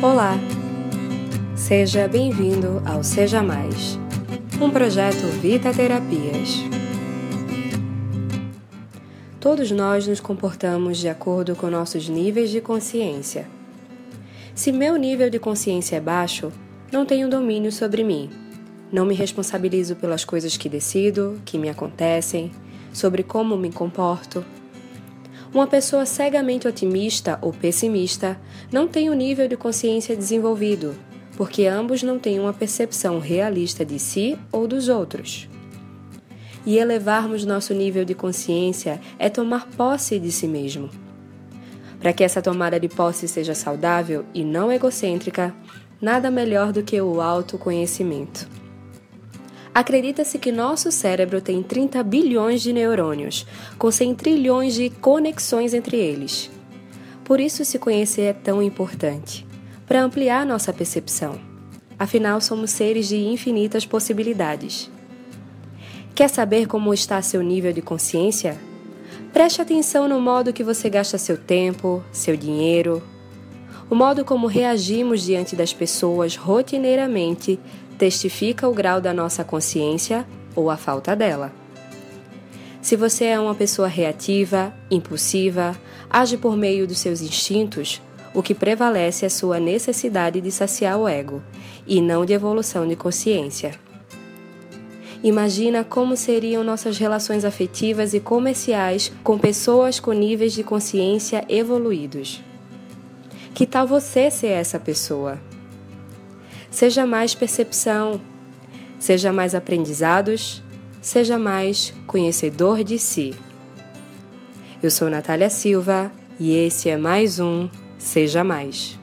Olá! Seja bem-vindo ao Seja Mais, um projeto Vita Terapias. Todos nós nos comportamos de acordo com nossos níveis de consciência. Se meu nível de consciência é baixo, não tenho domínio sobre mim. Não me responsabilizo pelas coisas que decido, que me acontecem, sobre como me comporto uma pessoa cegamente otimista ou pessimista não tem o nível de consciência desenvolvido, porque ambos não têm uma percepção realista de si ou dos outros. E elevarmos nosso nível de consciência é tomar posse de si mesmo. Para que essa tomada de posse seja saudável e não egocêntrica, nada melhor do que o autoconhecimento. Acredita-se que nosso cérebro tem 30 bilhões de neurônios, com 100 trilhões de conexões entre eles. Por isso, se conhecer é tão importante para ampliar nossa percepção. Afinal, somos seres de infinitas possibilidades. Quer saber como está seu nível de consciência? Preste atenção no modo que você gasta seu tempo, seu dinheiro, o modo como reagimos diante das pessoas rotineiramente testifica o grau da nossa consciência ou a falta dela. Se você é uma pessoa reativa, impulsiva, age por meio dos seus instintos, o que prevalece é sua necessidade de saciar o ego e não de evolução de consciência. Imagina como seriam nossas relações afetivas e comerciais com pessoas com níveis de consciência evoluídos. Que tal você ser essa pessoa? Seja mais percepção, seja mais aprendizados, seja mais conhecedor de si. Eu sou Natália Silva e esse é mais um Seja Mais.